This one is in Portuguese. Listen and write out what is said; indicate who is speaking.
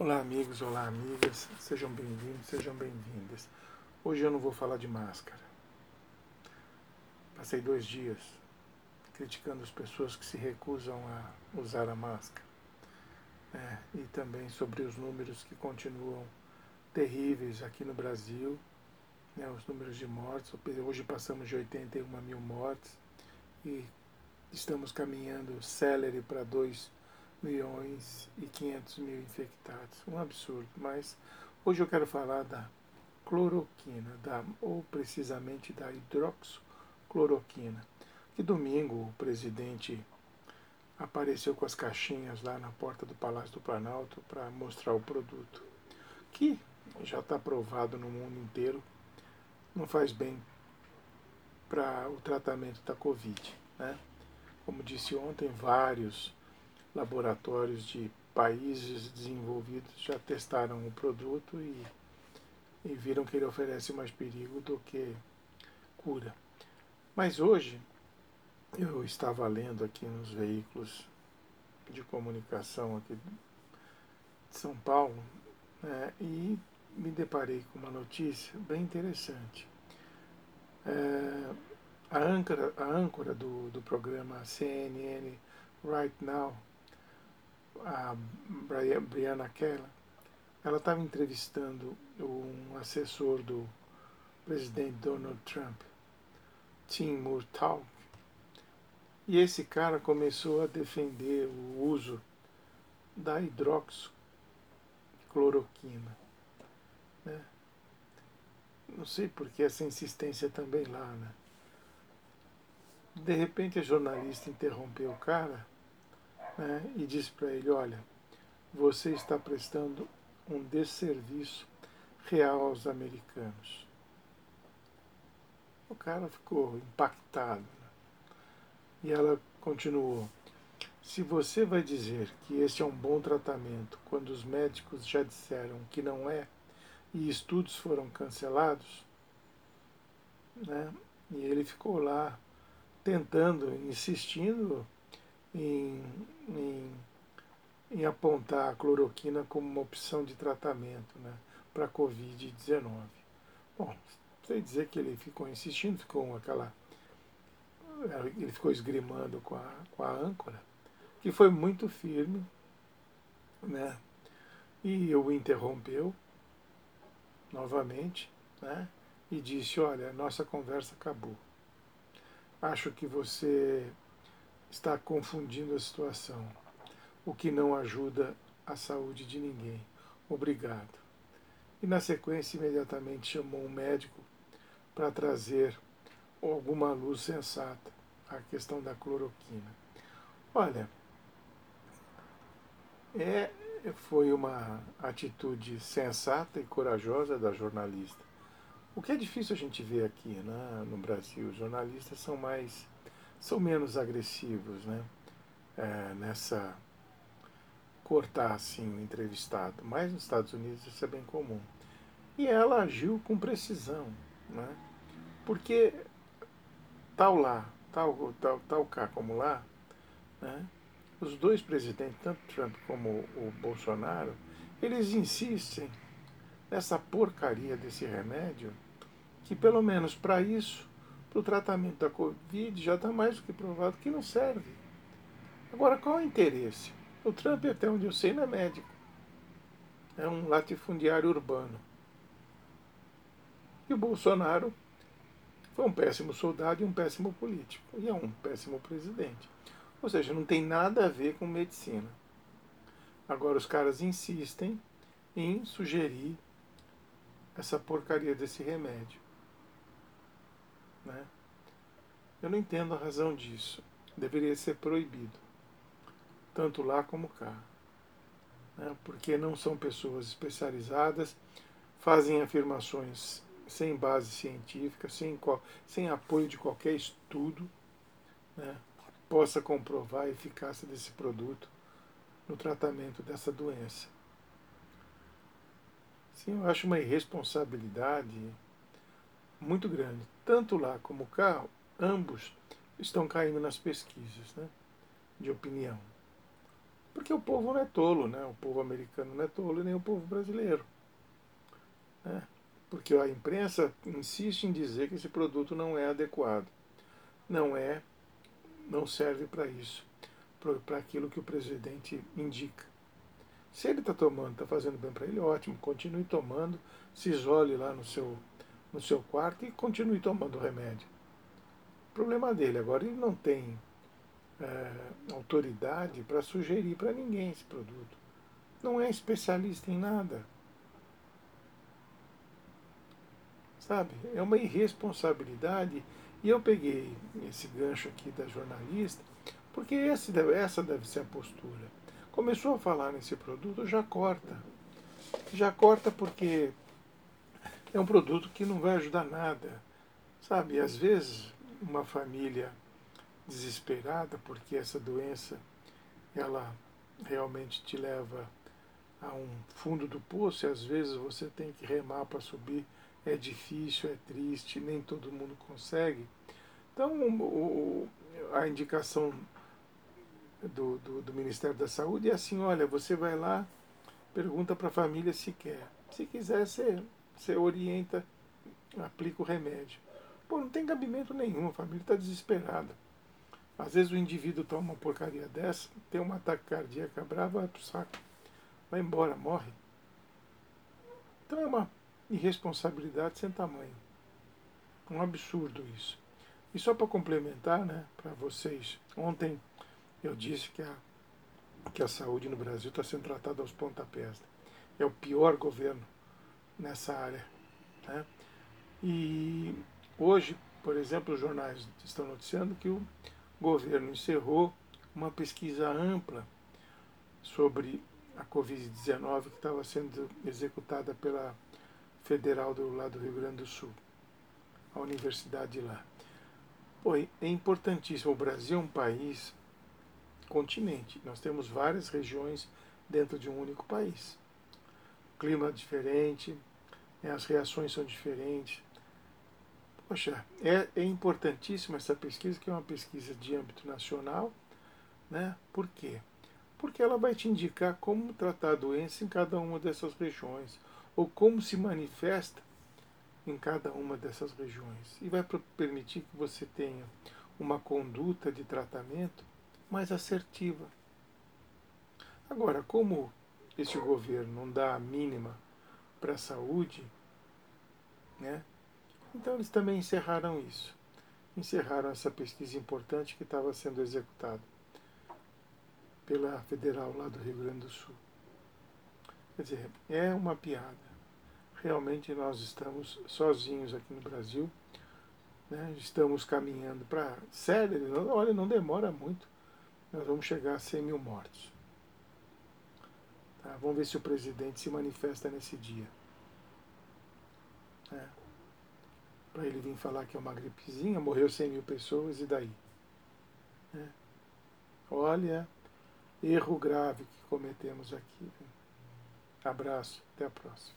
Speaker 1: Olá, amigos, olá, amigas, sejam bem-vindos, sejam bem-vindas. Hoje eu não vou falar de máscara. Passei dois dias criticando as pessoas que se recusam a usar a máscara. É, e também sobre os números que continuam terríveis aqui no Brasil, né, os números de mortes. Hoje passamos de 81 mil mortes e estamos caminhando célere para 2 milhões e 500 mil infectados. Um absurdo. Mas hoje eu quero falar da cloroquina, da, ou precisamente da hidroxicloroquina. Que domingo o presidente apareceu com as caixinhas lá na porta do Palácio do Planalto para mostrar o produto, que já está provado no mundo inteiro, não faz bem para o tratamento da Covid. Né? Como disse ontem, vários laboratórios de países desenvolvidos já testaram o produto e, e viram que ele oferece mais perigo do que cura. Mas hoje eu estava lendo aqui nos veículos de comunicação aqui de São Paulo né, e me deparei com uma notícia bem interessante. É, a âncora, a âncora do, do programa CNN Right Now a Brianna Keller, ela estava entrevistando um assessor do presidente Donald Trump, Tim Murtaugh, e esse cara começou a defender o uso da hidroxicloroquina. Né? Não sei por que essa insistência também lá, né? De repente a jornalista interrompeu o cara né, e disse para ele: Olha, você está prestando um desserviço real aos americanos. O cara ficou impactado. Né? E ela continuou: Se você vai dizer que esse é um bom tratamento quando os médicos já disseram que não é e estudos foram cancelados, né? E ele ficou lá tentando, insistindo em, em, em apontar a cloroquina como uma opção de tratamento né, para a Covid-19. Bom, sei dizer que ele ficou insistindo, ficou aquela. Ele ficou esgrimando com a, com a âncora, que foi muito firme, né? E o interrompeu novamente, né? E disse: Olha, nossa conversa acabou. Acho que você está confundindo a situação, o que não ajuda a saúde de ninguém. Obrigado. E na sequência, imediatamente chamou um médico para trazer alguma luz sensata à questão da cloroquina. Olha, é, foi uma atitude sensata e corajosa da jornalista. O que é difícil a gente ver aqui né, no Brasil. Os jornalistas são mais são menos agressivos, né? É, nessa cortar assim o entrevistado. Mas nos Estados Unidos isso é bem comum. E ela agiu com precisão, né? Porque tal lá, tal, tal, tal cá como lá, né? os dois presidentes, tanto Trump como o Bolsonaro, eles insistem nessa porcaria desse remédio, que pelo menos para isso para o tratamento da Covid já está mais do que provado que não serve. Agora, qual é o interesse? O Trump, até onde eu sei, não é médico. É um latifundiário urbano. E o Bolsonaro foi um péssimo soldado e um péssimo político. E é um péssimo presidente. Ou seja, não tem nada a ver com medicina. Agora, os caras insistem em sugerir essa porcaria desse remédio. Né? Eu não entendo a razão disso. Deveria ser proibido, tanto lá como cá. Né? Porque não são pessoas especializadas, fazem afirmações sem base científica, sem, sem apoio de qualquer estudo né, que possa comprovar a eficácia desse produto no tratamento dessa doença. Sim, eu acho uma irresponsabilidade muito grande. Tanto lá como cá, ambos estão caindo nas pesquisas né, de opinião. Porque o povo não é tolo, né? o povo americano não é tolo e nem o povo brasileiro. Né? Porque a imprensa insiste em dizer que esse produto não é adequado. Não é, não serve para isso, para aquilo que o presidente indica. Se ele está tomando, está fazendo bem para ele, ótimo, continue tomando, se isole lá no seu, no seu quarto e continue tomando remédio. O problema dele, agora ele não tem é, autoridade para sugerir para ninguém esse produto. Não é especialista em nada. Sabe? É uma irresponsabilidade. E eu peguei esse gancho aqui da jornalista, porque esse, essa deve ser a postura. Começou a falar nesse produto, já corta. Já corta porque é um produto que não vai ajudar nada. Sabe? Às vezes, uma família desesperada porque essa doença ela realmente te leva a um fundo do poço e às vezes você tem que remar para subir. É difícil, é triste, nem todo mundo consegue. Então, o, a indicação do, do, do, Ministério da Saúde é assim: olha, você vai lá, pergunta para a família se quer. Se quiser, você, você orienta, aplica o remédio. Pô, não tem cabimento nenhum, a família está desesperada. Às vezes o indivíduo toma uma porcaria dessa, tem um ataque cardíaco bravo, vai pro saco, vai embora, morre. Então é uma irresponsabilidade sem tamanho. Um absurdo isso. E só para complementar, né, para vocês, ontem eu disse que a, que a saúde no Brasil está sendo tratada aos pontapés. É o pior governo nessa área. Né? E hoje, por exemplo, os jornais estão noticiando que o governo encerrou uma pesquisa ampla sobre a Covid-19 que estava sendo executada pela Federal do lado do Rio Grande do Sul, a universidade lá. Pô, é importantíssimo. O Brasil é um país continente. Nós temos várias regiões dentro de um único país. Clima diferente, né, as reações são diferentes. Poxa, é, é importantíssima essa pesquisa, que é uma pesquisa de âmbito nacional. Né? Por quê? Porque ela vai te indicar como tratar a doença em cada uma dessas regiões, ou como se manifesta em cada uma dessas regiões. E vai permitir que você tenha uma conduta de tratamento mais assertiva. Agora, como este governo não dá a mínima para a saúde, né? Então eles também encerraram isso. Encerraram essa pesquisa importante que estava sendo executada pela federal lá do Rio Grande do Sul. Quer dizer, é uma piada. Realmente nós estamos sozinhos aqui no Brasil. Né? Estamos caminhando para. Sério, olha, não demora muito. Nós vamos chegar a 100 mil mortos. Tá? Vamos ver se o presidente se manifesta nesse dia. É para ele vir falar que é uma gripezinha, morreu 100 mil pessoas e daí? É. Olha, erro grave que cometemos aqui. Abraço, até a próxima.